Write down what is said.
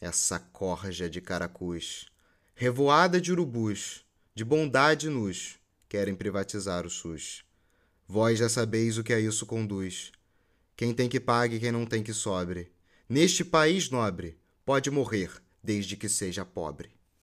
essa corja de caracus, revoada de urubus, de bondade nos, querem privatizar o SUS. Vós já sabeis o que a isso conduz. Quem tem que pague, quem não tem que sobre. Neste país nobre, pode morrer, desde que seja pobre.